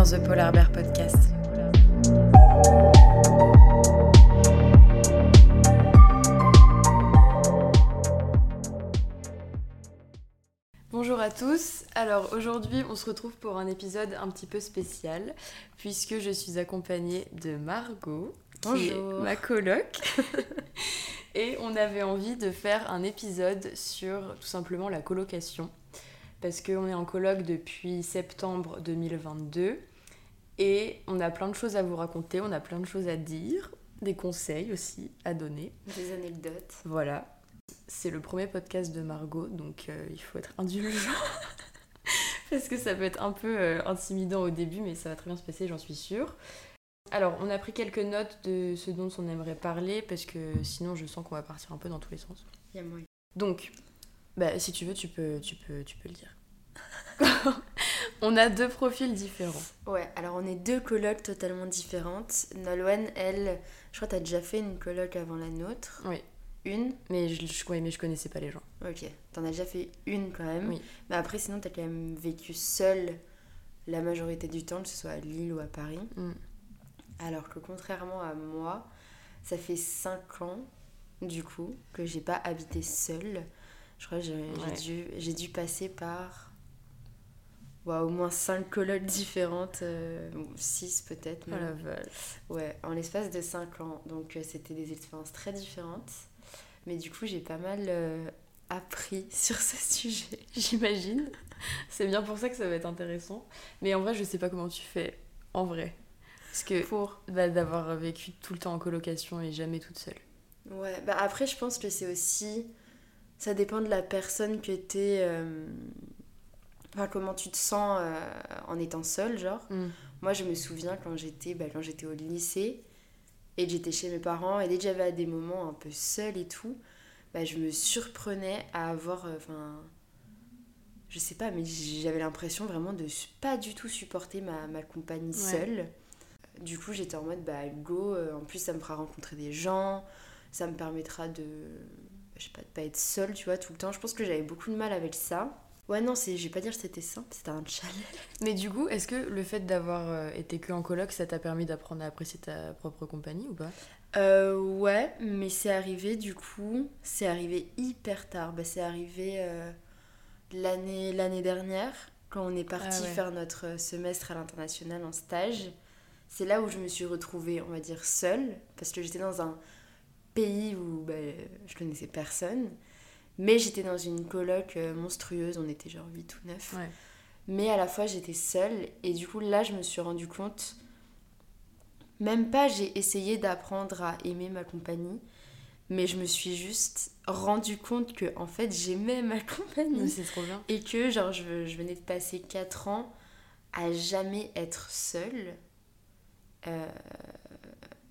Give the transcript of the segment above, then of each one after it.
dans The Polar Bear Podcast. Bonjour à tous. Alors aujourd'hui, on se retrouve pour un épisode un petit peu spécial puisque je suis accompagnée de Margot, qui est ma coloc. Et on avait envie de faire un épisode sur tout simplement la colocation parce qu'on est en coloc depuis septembre 2022 et on a plein de choses à vous raconter, on a plein de choses à dire, des conseils aussi à donner. Des anecdotes. Voilà. C'est le premier podcast de Margot, donc euh, il faut être indulgent. Parce que ça peut être un peu euh, intimidant au début, mais ça va très bien se passer, j'en suis sûre. Alors, on a pris quelques notes de ce dont on aimerait parler, parce que sinon je sens qu'on va partir un peu dans tous les sens. Il y a moyen. Donc, bah, si tu veux, tu peux, tu peux, tu peux le dire. on a deux profils différents. Ouais, alors on est deux colocs totalement différentes. Nolwenn, elle, je crois que t'as déjà fait une coloc avant la nôtre. Oui. Une Mais je, je, ouais, mais je connaissais pas les gens. Ok. T'en as déjà fait une quand même. Oui. Mais après, sinon, t'as quand même vécu seule la majorité du temps, que ce soit à Lille ou à Paris. Mm. Alors que contrairement à moi, ça fait 5 ans, du coup, que j'ai pas habité seule. Je crois que j'ai Ouais. dû passer par ouais, au moins 5 colocs différentes, 6 peut-être. Oh même. Ouais, en l'espace de 5 ans. Donc euh, c'était des expériences très différentes. Mais du coup, j'ai pas mal euh, appris sur ce sujet. J'imagine. C'est bien pour ça que ça va être intéressant. Mais en vrai, je sais pas comment tu fais. En vrai. Parce que Pour bah, d'avoir vécu tout le temps en colocation et jamais toute seule. Ouais, bah après, je pense que c'est aussi. Ça dépend de la personne que t'es. Euh, Enfin, comment tu te sens euh, en étant seule, genre. Moi, je me souviens quand j'étais bah, quand j'étais au lycée et que j'étais chez mes parents et dès que j'avais des moments un peu seule et tout, bah, je me surprenais à avoir. euh, Enfin. je sais pas, mais j'avais l'impression vraiment de pas du tout supporter ma, ma compagnie Ouais. seule. Du coup, j'étais en mode, bah go, euh, en plus ça me fera rencontrer des gens, ça me permettra de. Je sais pas, de pas être seule, tu vois, tout le temps. Je pense que j'avais beaucoup de mal avec ça. Ouais, non, c'est, je vais pas dire que c'était simple, c'était un challenge. Mais du coup, est-ce que le fait d'avoir euh, été que en coloc, ça t'a permis d'apprendre à apprécier ta propre compagnie ou pas? Euh, ouais, mais c'est arrivé du coup, c'est arrivé hyper tard. Bah, c'est arrivé euh, l'année, l'année dernière, quand on est parti Ah ouais. faire notre semestre à l'international en stage. C'est là où je me suis retrouvée, on va dire, seule, parce que j'étais dans un pays où bah, je connaissais personne. Mais j'étais dans une coloc euh, monstrueuse, on était genre 8 ou 9. Ouais. Mais à la fois j'étais seule et du coup là je me suis rendu compte, même pas j'ai essayé d'apprendre à aimer ma compagnie, mais je me suis juste rendu compte que en fait j'aimais ma compagnie c'est trop bien. et que genre je, je venais de passer 4 ans à jamais être seule. euh,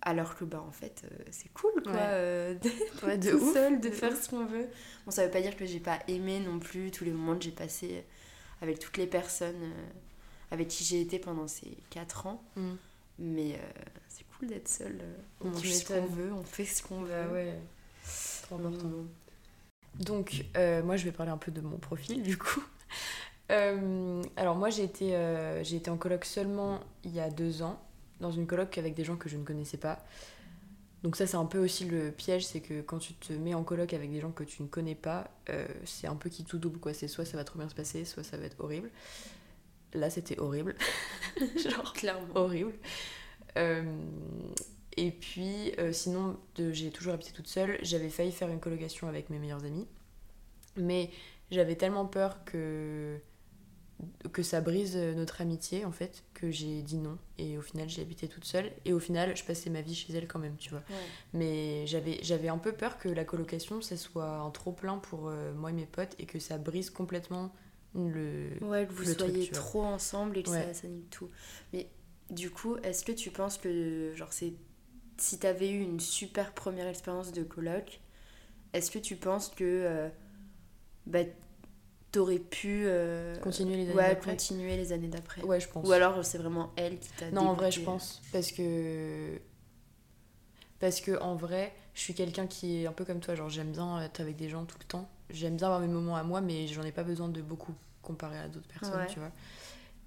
alors que bah en fait euh, c'est cool quoi Ouais. euh, d'être Ouais, de tout seul, de de faire ouf. ce qu'on veut. Bon, ça veut pas dire que j'ai pas aimé non plus tous les moments que j'ai passés avec toutes les personnes euh, avec qui j'ai été pendant ces 4 ans. Mm. Mais euh, c'est cool d'être seule. euh, On mange ce qu'on veut, on fait ce qu'on veut. Bah ouais. Trop important. Mm. Donc, euh, moi, je vais parler un peu de mon profil, du coup. Euh, alors, moi, j'ai été, euh, été en coloc seulement il y a deux ans, dans une coloc avec des gens que je ne connaissais pas. Donc ça, c'est un peu aussi le piège, c'est que quand tu te mets en coloc avec des gens que tu ne connais pas, euh, c'est un peu qui tout double, quoi. C'est soit ça va trop bien se passer, soit ça va être horrible. Là, c'était horrible. Genre, Clairement. horrible. Euh, et puis, euh, sinon, j'ai toujours habité toute seule. J'avais failli faire une colocation avec mes meilleurs amis. Mais j'avais tellement peur que, que ça brise notre amitié, en fait, que j'ai dit non. Et au final, j'ai habité toute seule. Et au final, je passais ma vie chez elle quand même, tu vois. Ouais. Mais j'avais j'avais un peu peur que la colocation, ça soit un trop-plein pour euh, moi et mes potes et que ça brise complètement le... Ouais, que vous le truc, soyez vois. trop ensemble et que Ouais. ça, ça nique tout. Mais du coup, est-ce que tu penses que, genre, c'est. Si t'avais eu une super première expérience de coloc, est-ce que tu penses que. euh, bah, t'aurais pu. euh, Continuer les années Ouais, d'après continuer les années d'après. Ouais, je pense. Ou alors c'est vraiment elle qui t'a Non, en vrai, je pense. Parce que. Parce que, en vrai, je suis quelqu'un qui est un peu comme toi. Genre, j'aime bien être avec des gens tout le temps. J'aime bien avoir mes moments à moi, mais j'en ai pas besoin de beaucoup comparé à d'autres personnes, Ouais. tu vois.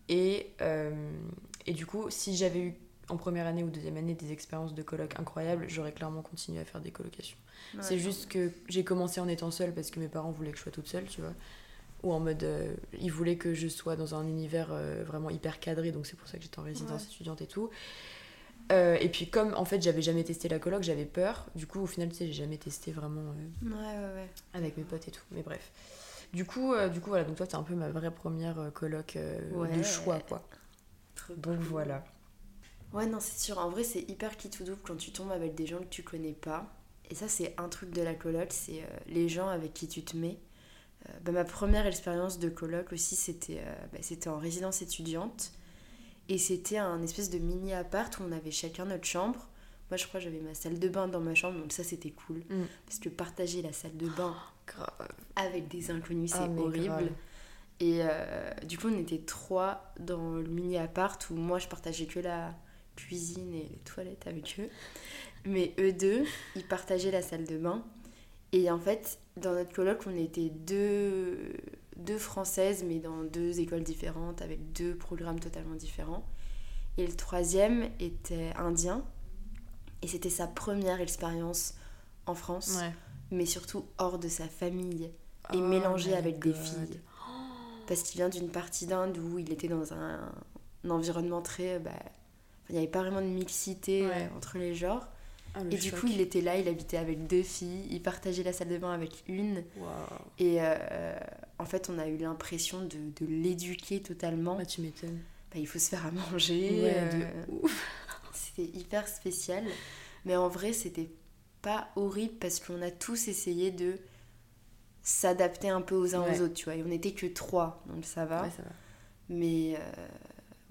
Et, euh, et du coup, si j'avais eu en première année ou deuxième année des expériences de coloc incroyables, j'aurais clairement continué à faire des colocations. c'est juste que j'ai commencé en étant seule parce que mes parents voulaient que je sois toute seule, tu vois. Ou en mode, euh, ils voulaient que je sois dans un univers euh, vraiment hyper cadré, donc c'est pour ça que j'étais en résidence étudiante et tout. Euh, et puis comme en fait j'avais jamais testé la coloc, j'avais peur. Du coup au final tu sais j'ai jamais testé vraiment avec mes potes et tout. Mais bref. Du coup, du coup voilà, donc toi t'es un peu ma vraie première coloc de choix quoi. donc voilà. Ouais, non, c'est sûr. En vrai, c'est hyper qui tout double quand tu tombes avec des gens que tu connais pas. Et ça, c'est un truc de la coloc, c'est euh, les gens avec qui tu te mets. Euh, bah, ma première expérience de coloc aussi, c'était euh, bah, c'était en résidence étudiante. Et c'était un espèce de mini appart où on avait chacun notre chambre. Moi, je crois que j'avais ma salle de bain dans ma chambre, donc ça, c'était cool. Mm. Parce que partager la salle de bain avec des inconnus, ah, c'est horrible. Et du coup, on était trois dans le mini appart où moi, je partageais que la, cuisine et les toilettes avec eux. Mais eux deux, ils partageaient la salle de bain. Et en fait, dans notre colloque, on était deux, deux françaises, mais dans deux écoles différentes, avec deux programmes totalement différents. Et le troisième était indien. Et c'était sa première expérience en France, mais surtout hors de sa famille et oh mélangé avec des filles. Parce qu'il vient d'une partie d'Inde où il était dans un, environnement très bah, il n'y avait pas vraiment de mixité euh, entre les genres. Ah, et du coup, il était là, il habitait avec deux filles, il partageait la salle de bain avec une. Et euh, en fait, on a eu l'impression de, de l'éduquer totalement. Bah, tu m'étonnes. Bah, il faut se faire à manger. Euh, c'était hyper spécial. Mais en vrai, c'était pas horrible parce qu'on a tous essayé de s'adapter un peu aux uns aux autres, tu vois. Et on n'était que trois, donc ça va. Ça va. Mais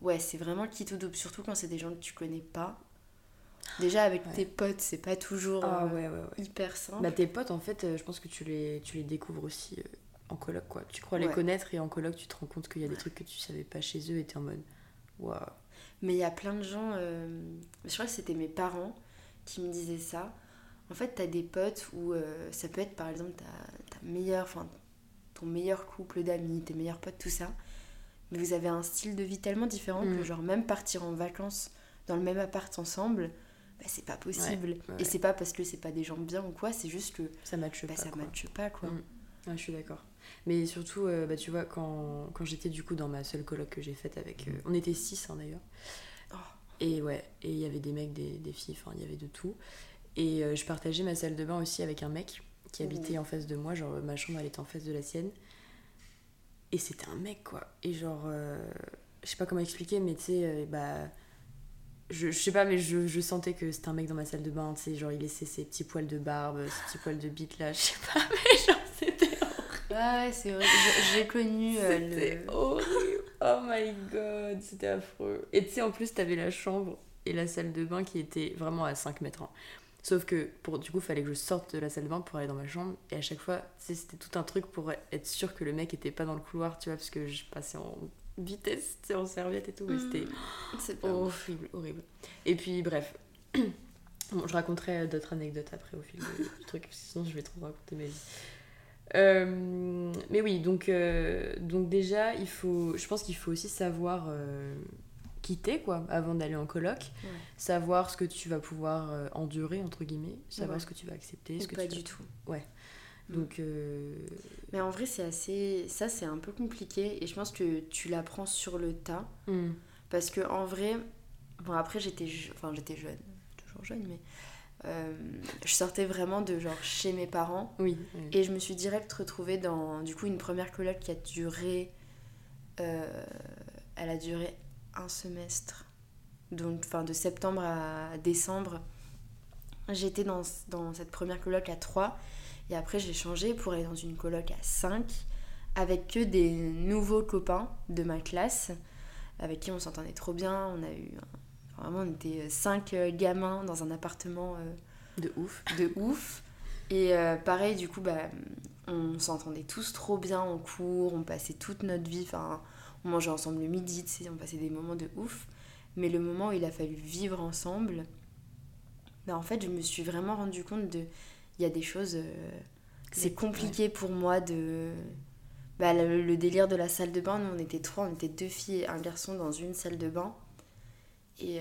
ouais, c'est vraiment qui tout double, surtout quand c'est des gens que tu connais pas. Déjà avec tes potes, c'est pas toujours ah, euh, hyper simple. Bah, tes potes, en fait, euh, je pense que tu les, tu les découvres aussi euh, en coloc, quoi. Tu crois les connaître et en coloc, tu te rends compte qu'il y a des trucs que tu savais pas chez eux et t'es en mode waouh. Mais il y a plein de gens, je crois que c'était mes parents qui me disaient ça. En fait, t'as des potes où ça peut être par exemple ta, ta meilleure, enfin ton meilleur couple d'amis, tes meilleurs potes, tout ça mais vous avez un style de vie tellement différent que mm. genre même partir en vacances dans le même appart ensemble bah, c'est pas possible et c'est pas parce que c'est pas des gens bien ou quoi c'est juste que ça matche bah, pas ça matche pas quoi mm. je suis d'accord mais surtout euh, bah, tu vois quand, quand j'étais du coup dans ma seule coloc que j'ai faite avec euh, on était six hein, d'ailleurs oh. et ouais et il y avait des mecs des, des filles enfin il y avait de tout et euh, je partageais ma salle de bain aussi avec un mec qui habitait en face de moi genre ma chambre elle était en face de la sienne et c'était un mec, quoi. Et genre, je sais pas comment expliquer, mais tu sais, bah. Je, je, sais pas, mais je, je sentais que c'était un mec dans ma salle de bain, tu sais, genre il laissait ses petits poils de barbe, ses petits poils de bite là, je sais pas, mais genre c'était horrible. Ouais, c'est horrible. J'ai connu. Euh, c'était horrible. Oh my god, c'était affreux. Et tu sais, en plus, t'avais la chambre et la salle de bain qui était vraiment à 5 mètres. Hein. Sauf que pour, du coup, il fallait que je sorte de la salle de bain pour aller dans ma chambre. Et à chaque fois, c'était tout un truc pour être sûr que le mec était pas dans le couloir, tu vois, parce que je passais en vitesse, en serviette et tout. Mais c'était mmh. horrible, horrible. Et puis, bref. bon, je raconterai d'autres anecdotes après au fil du truc, sinon je vais trop raconter ma vie. Euh, mais oui, donc, euh, donc déjà, il faut, je pense qu'il faut aussi savoir euh, quitter quoi avant d'aller en coloc savoir ce que tu vas pouvoir euh, endurer entre guillemets savoir ce que tu vas accepter ce que pas tu du tout ouais. Donc euh, mais en vrai c'est assez ça c'est un peu compliqué et je pense que tu l'apprends sur le tas mm. parce que en vrai bon après j'étais enfin j'étais jeune toujours jeune mais euh, je sortais vraiment de genre chez mes parents oui, et je me suis direct retrouvée dans du coup une première coloc qui a duré elle a duré un semestre. Donc, enfin, de septembre à décembre, j'étais dans, dans cette première coloc à 3. Et après, j'ai changé pour aller dans une coloc à 5 avec que des nouveaux copains de ma classe avec qui on s'entendait trop bien. On a eu. Vraiment, on était 5 euh, gamins dans un appartement. Euh, de ouf. De ouf. Et euh, pareil, du coup, bah, on s'entendait tous trop bien en cours, on passait toute notre vie. Enfin, on mangeait ensemble le midi, tu sais, on passait des moments de ouf. Mais le moment où il a fallu vivre ensemble, bah en fait, je me suis vraiment rendu compte de. Il y a des choses. Euh, c'est compliqué pour moi de. Bah, le, délire de la salle de bain, nous on était trois, on était deux filles et un garçon dans une salle de bain. Et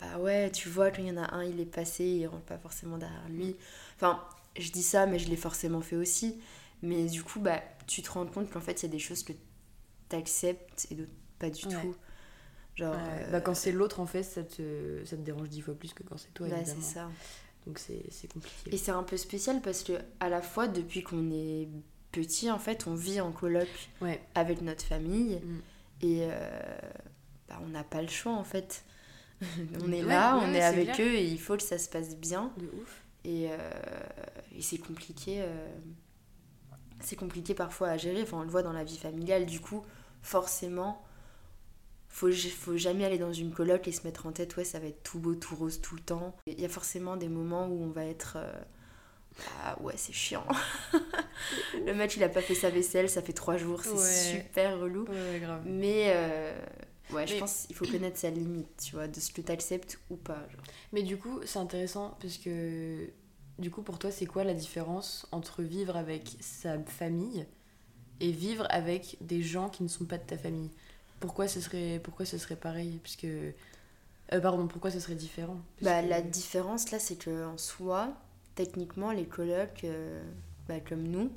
bah ouais, tu vois, qu'il y en a un, il est passé, il rentre pas forcément derrière lui. Enfin, je dis ça, mais je l'ai forcément fait aussi. Mais du coup, bah, tu te rends compte qu'en fait, il y a des choses que tu acceptes et d'autres pas du tout. Genre, bah, quand c'est l'autre, en fait, ça te, ça te dérange dix fois plus que quand c'est toi, bah, c'est ça. Donc c'est compliqué. Et c'est un peu spécial parce que à la fois, depuis qu'on est petit, en fait, on vit en coloc avec notre famille. Mm. Et euh, bah, on n'a pas le choix, en fait. on est là, on est, avec eux et il faut que ça se passe bien. De ouf. Et, euh, et c'est compliqué. Euh, c'est compliqué parfois à gérer. Enfin, on le voit dans la vie familiale. Du coup, forcément, faut, faut jamais aller dans une coloc et se mettre en tête, ouais, ça va être tout beau, tout rose tout le temps. Il y a forcément des moments où on va être. Euh, ah ouais, c'est chiant. le mec, il a pas fait sa vaisselle, ça fait trois jours, c'est super relou. Mais. Ouais, je pense qu'il faut connaître sa limite, tu vois, de ce que tu acceptes ou pas. Mais du coup, c'est intéressant parce que, du coup, pour toi, c'est quoi la différence entre vivre avec sa famille et vivre avec des gens qui ne sont pas de ta famille? Pourquoi ce serait, pourquoi ce serait pareil Puisque, euh, pardon, pourquoi ce serait différent bah, La différence, là, c'est qu'en soi, techniquement, les colocs, euh, bah, comme nous,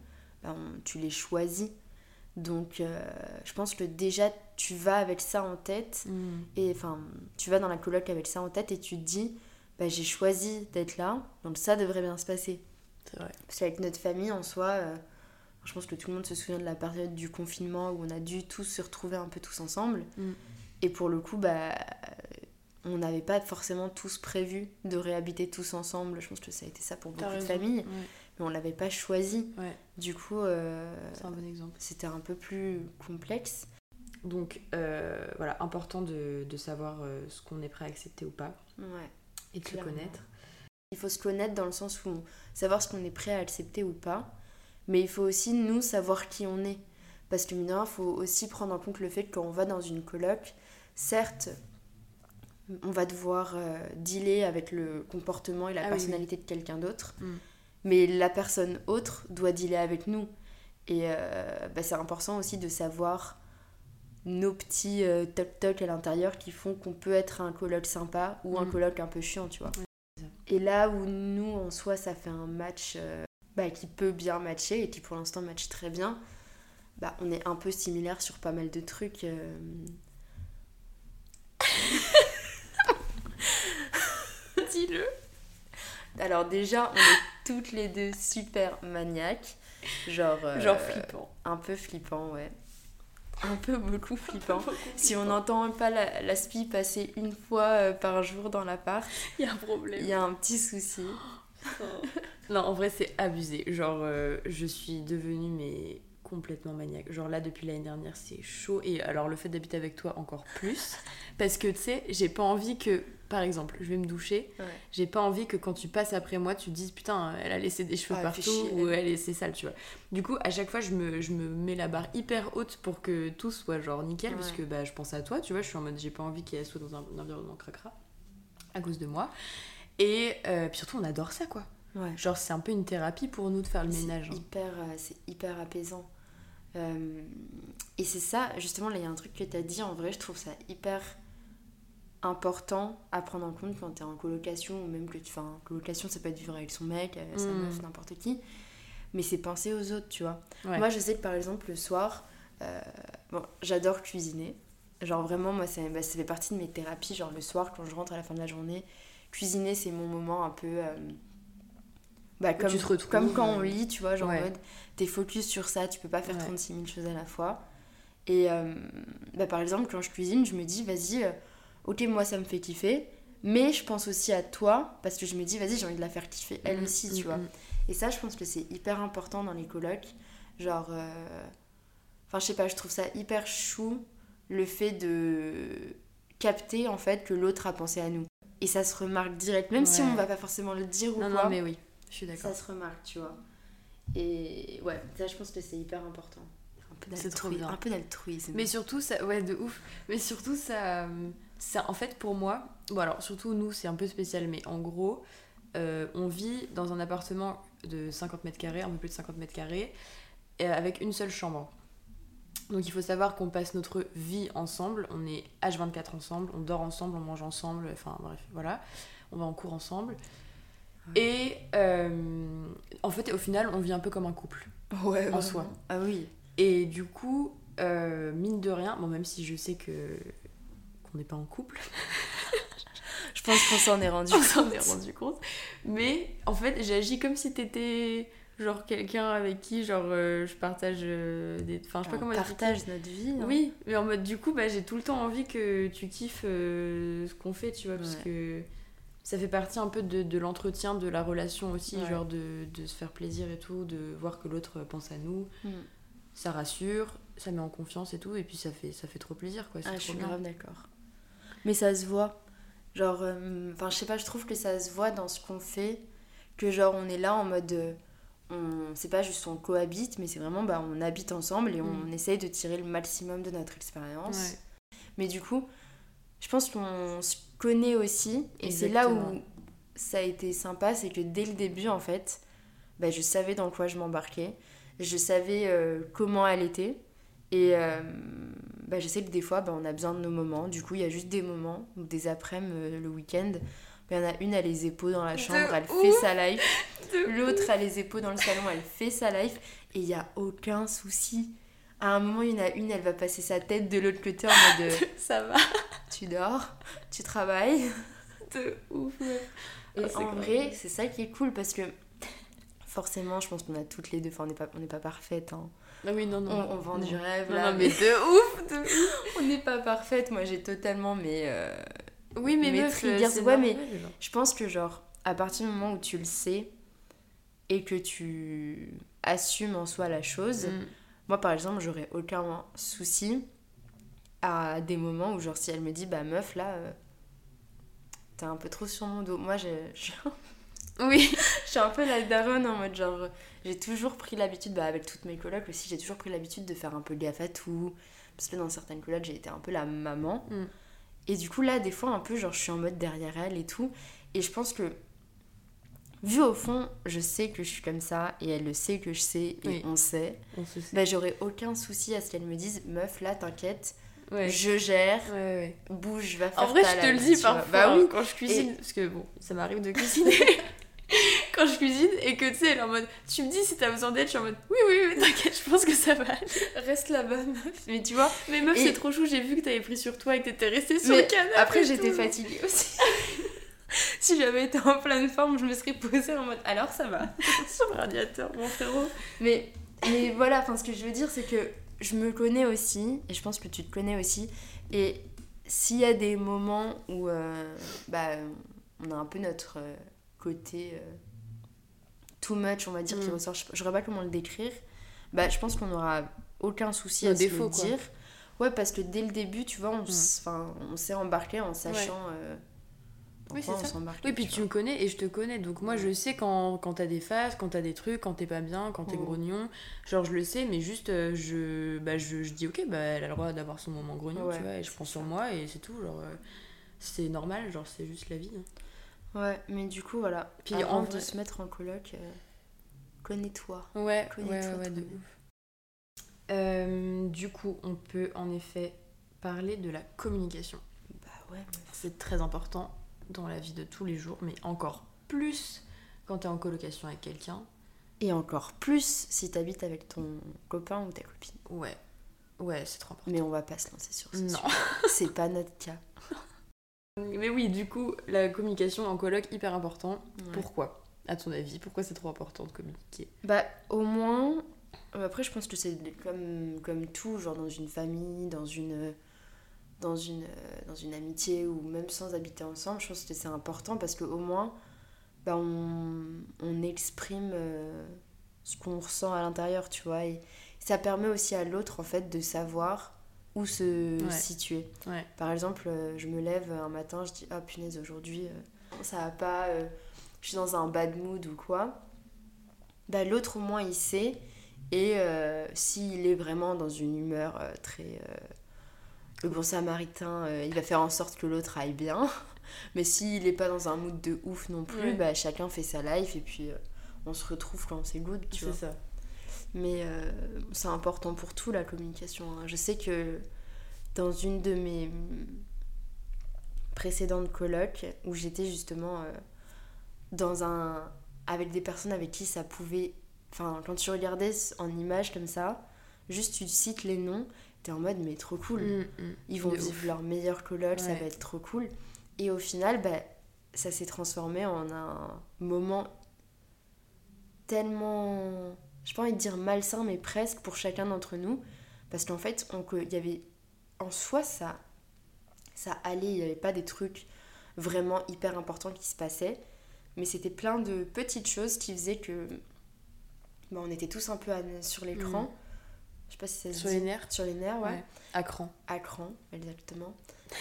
bah, tu les choisis. Donc, euh, je pense que déjà, tu vas avec ça en tête. Mm. Et enfin, tu vas dans la coloc avec ça en tête et tu te dis, bah, j'ai choisi d'être là, donc ça devrait bien se passer. C'est vrai. Parce qu'avec notre famille, en soi, euh, je pense que tout le monde se souvient de la période du confinement où on a dû tous se retrouver un peu tous ensemble. Mm. Et pour le coup, bah, on n'avait pas forcément tous prévu de réhabiter tous ensemble. Je pense que ça a été ça pour beaucoup de familles mais on l'avait pas choisi. Du coup, euh, c'est un bon exemple. C'était un peu plus complexe. Donc euh, voilà, important de, de savoir euh, ce qu'on est prêt à accepter ou pas. Ouais. Et de se connaître. Il faut se connaître dans le sens où savoir ce qu'on est prêt à accepter ou pas, mais il faut aussi nous savoir qui on est. Parce que maintenant, il faut aussi prendre en compte le fait que quand on va dans une coloc, certes, on va devoir dealer avec le comportement et la ah personnalité de quelqu'un d'autre. Mm mais la personne autre doit dealer avec nous. Et euh, bah, c'est important aussi de savoir nos petits euh, toc-toc à l'intérieur qui font qu'on peut être un colloque sympa ou un mm. colloque un peu chiant, tu vois. Et là où nous, en soi, ça fait un match euh, bah, qui peut bien matcher et qui pour l'instant match très bien, bah, on est un peu similaire sur pas mal de trucs. Dis-le. Alors déjà, on est toutes les deux super maniaques. Genre, euh, Genre flippant. Un peu flippant, ouais. Un peu beaucoup flippant. si on n'entend pas la, la spie passer une fois euh, par jour dans l'appart, il y a un problème. Il y a un petit souci. non, en vrai, c'est abusé. Genre, euh, je suis devenue mais complètement maniaque. Genre là, depuis l'année dernière, c'est chaud. Et alors, le fait d'habiter avec toi, encore plus. Parce que, tu sais, j'ai pas envie que, par exemple, je vais me doucher. J'ai pas envie que quand tu passes après moi, tu te dises, putain, elle a laissé des cheveux partout ou elle est sale, tu vois. Du coup, à chaque fois, je me, je me mets la barre hyper haute pour que tout soit genre nickel. Parce que bah, je pense à toi, tu vois. Je suis en mode, j'ai pas envie qu'elle soit dans un, environnement cracra à cause de moi. Et euh, puis surtout, on adore ça, quoi. Genre, c'est un peu une thérapie pour nous de faire le ménage. Hein. Hyper, euh, c'est hyper apaisant. Euh, et c'est ça, justement, là, il y a un truc que tu as dit, en vrai, je trouve ça hyper important à prendre en compte quand tu es en colocation, ou même que tu. Enfin, colocation, ça peut être vivre avec son mec, euh, sa mm. meuf, n'importe qui. Mais c'est penser aux autres, tu vois. Moi, je sais que par exemple, le soir, euh, bon, j'adore cuisiner. Genre, vraiment, moi, ça, bah, ça, fait partie de mes thérapies. Genre, le soir, quand je rentre à la fin de la journée, cuisiner, c'est mon moment un peu. Bah, comme, comme quand on lit, tu vois, genre en mode, t'es focus sur ça, tu peux pas faire 36 000 choses à la fois. Et euh, bah, par exemple, quand je cuisine, je me dis, vas-y, euh, ok, moi ça me fait kiffer, mais je pense aussi à toi, parce que je me dis, vas-y, j'ai envie de la faire kiffer elle mm, aussi, tu mm, vois. Mm. Et ça, je pense que c'est hyper important dans les colocs. Genre, euh, enfin, je sais pas, je trouve ça hyper chou, le fait de capter en fait que l'autre a pensé à nous. Et ça se remarque direct, même si on va pas forcément le dire ou quoi. Non, mais oui. Je suis d'accord. Ça se remarque, tu vois. Et ouais, ça, je pense que c'est hyper important. Un peu d'altruisme. Mais surtout, ça, ouais, de ouf. Mais surtout, ça, ça, en fait, pour moi, bon, alors, surtout nous, c'est un peu spécial, mais en gros, euh, on vit dans un appartement de 50 mètres carrés, un peu plus de 50 mètres carrés, avec une seule chambre. Donc il faut savoir qu'on passe notre vie ensemble, on est H24 ensemble, on dort ensemble, on mange ensemble, enfin bref, voilà, on va en cours ensemble. Et euh, en fait, au final, on vit un peu comme un couple. Ouais, en soi. Ah oui. Et du coup, euh, mine de rien, bon, même si je sais que qu'on n'est pas en couple. je pense qu'on s'en est rendu compte. On s'en est rendu compte. Mais en fait, j'agis comme si t'étais genre quelqu'un avec qui genre euh, je partage euh, des enfin je sais pas comment partage notre vie hein. oui mais en mode du coup bah j'ai tout le temps envie que tu kiffes euh, ce qu'on fait tu vois parce que ça fait partie un peu de, de l'entretien de la relation aussi genre de, de, se faire plaisir et tout de voir que l'autre pense à nous. Mm. ça rassure ça met en confiance et tout et puis ça fait ça fait trop plaisir quoi ah, je suis grave d'accord. Mais ça se voit. Genre enfin je sais pas je trouve que ça se voit dans ce qu'on fait que genre on est là en mode on c'est pas juste on cohabite mais c'est vraiment bah, on habite ensemble et on mm. essaye de tirer le maximum de notre expérience. Mais du coup je pense qu'on se connaît aussi et c'est là où ça a été sympa c'est que dès le début en fait bah, je savais dans quoi je m'embarquais je savais euh, comment elle était et euh, bah, je sais que des fois bah, on a besoin de nos moments. Du coup il y a juste des moments ou des après-midi euh, le week-end il y en a une, elle a les épaules dans la chambre, elle fait sa life. L'autre a les épaules dans le salon, elle fait sa life. Et il n'y a aucun souci. À un moment, il y en a une, elle va passer sa tête de l'autre côté en mode. Ça va. Tu dors, tu travailles. De ouf, Et ah, en vrai, c'est ça qui est cool parce que forcément, je pense qu'on a toutes les deux. Enfin, on n'est pas, on pas parfaites. Hein. Ah oui, non, non. On, vend du rêve là. Non, mais, de ouf, de on n'est pas parfaite. Moi, j'ai totalement mais euh, oui, mais meuf, euh, ouais, mais je pense que genre à partir du moment où tu le sais et que tu assumes en soi la chose, mm. moi par exemple, j'aurais aucun souci à des moments où genre si elle me dit bah meuf là euh, t'es un peu trop sur mon dos. Moi j'ai oui, je suis un peu la daronne en mode genre j'ai toujours pris l'habitude bah avec toutes mes colocs aussi, j'ai toujours pris l'habitude de faire un peu gaffe à tout parce que dans certaines colocs, j'ai été un peu la maman. Mm. Et du coup, là, des fois, un peu, genre, je suis en mode derrière elle et tout. Et je pense que, vu au fond, je sais que je suis comme ça, et elle le sait que je sais, et on sait, on bah, j'aurais aucun souci à ce qu'elle me dise, meuf, là, t'inquiète. Je gère, bouge, va faire En vrai, je te le dis parfois bah, oui. quand je cuisine, parce que bon, ça m'arrive de cuisiner. Quand je cuisine et que tu sais, elle est en mode tu me dis si t'as besoin d'aide, je suis en mode oui, oui, oui, t'inquiète, je pense que ça va Reste là-bas, meuf. Mais tu vois, mais meuf, c'est trop chou, j'ai vu que t'avais pris sur toi et que t'étais restée sur le canapé. Après, j'étais fatiguée aussi. si j'avais été en pleine forme, je me serais posée en mode alors ça va. sur le radiateur, mon frérot. Mais, mais voilà, enfin, ce que je veux dire, c'est que je me connais aussi, et je pense que tu te connais aussi. Et s'il y a des moments où euh, bah, on a un peu notre euh, côté euh, too much, on va dire, qui mm. ressort. Je ne saurais pas comment le décrire. Bah, je pense qu'on n'aura aucun souci à défaut, se le dire. Ouais, parce que dès le début, tu vois, on, mm. s'est embarqué en sachant. Euh, oui, c'est ça. Oui, puis tu, me connais et je te connais. Donc moi, je sais quand, quand t'as des phases, quand t'as des trucs, quand t'es pas bien, quand t'es mm. grognon. Genre, je le sais, mais juste, euh, je, bah, je, je, dis, ok, bah, elle a le droit d'avoir son moment grognon, tu vois, et je prends sur moi et c'est tout. Genre, c'est normal, genre, c'est juste la vie. Hein. Ouais, mais du coup, voilà. Puis Avant de se mettre en coloc, euh, connais-toi. Ouais, connais-toi ouais, de ouf. Euh, du coup, on peut en effet parler de la communication. Bah ouais. C'est très important dans la vie de tous les jours, mais encore plus quand t'es en colocation avec quelqu'un. Et encore plus si t'habites avec ton copain ou ta copine. Ouais. Ouais, c'est trop important. Mais on va pas se lancer sur ça. Non. c'est pas notre cas. Mais oui, du coup, la communication en colloque, hyper important. Pourquoi À ton avis, pourquoi c'est trop important de communiquer? Bah, au moins. Euh, après, je pense que c'est comme, comme tout, genre dans une famille, dans une, dans, une, euh, dans une amitié ou même sans habiter ensemble, je pense que c'est important parce qu'au moins, bah, on, on exprime euh, ce qu'on ressent à l'intérieur, tu vois. Et ça permet aussi à l'autre, en fait, de savoir où se situer. Par exemple, euh, je me lève un matin, je dis Ah punaise, aujourd'hui, euh, ça va pas, euh, je suis dans un bad mood ou quoi. Bah, L'autre, au moins, il sait. Et s'il est vraiment dans une humeur très. le bon samaritain, il va faire en sorte que l'autre aille bien. Mais s'il n'est pas dans un mood de ouf non plus, bah, chacun fait sa life et puis on se retrouve quand c'est good, tu vois. ça. Mais euh, c'est important pour tout la communication. hein. Je sais que dans une de mes précédentes colocs, où j'étais justement euh, dans un. avec des personnes avec qui ça pouvait. Enfin, quand tu regardais en image comme ça, juste tu cites les noms, t'es en mode mais trop cool. Mm, mm. Ils vont vivre ouf. leur meilleur coloc, ça va être trop cool. Et au final, bah, ça s'est transformé en un moment tellement, j'ai pas envie de dire malsain, mais presque pour chacun d'entre nous. Parce qu'en fait, on, y avait, en soi, ça, ça allait, il n'y avait pas des trucs vraiment hyper importants qui se passaient. Mais c'était plein de petites choses qui faisaient que bah, on était tous un peu à- sur l'écran. Mhm. Je sais pas si ça se Sur dit. les nerfs Sur les nerfs, ouais Ouais. À cran. à cran, exactement.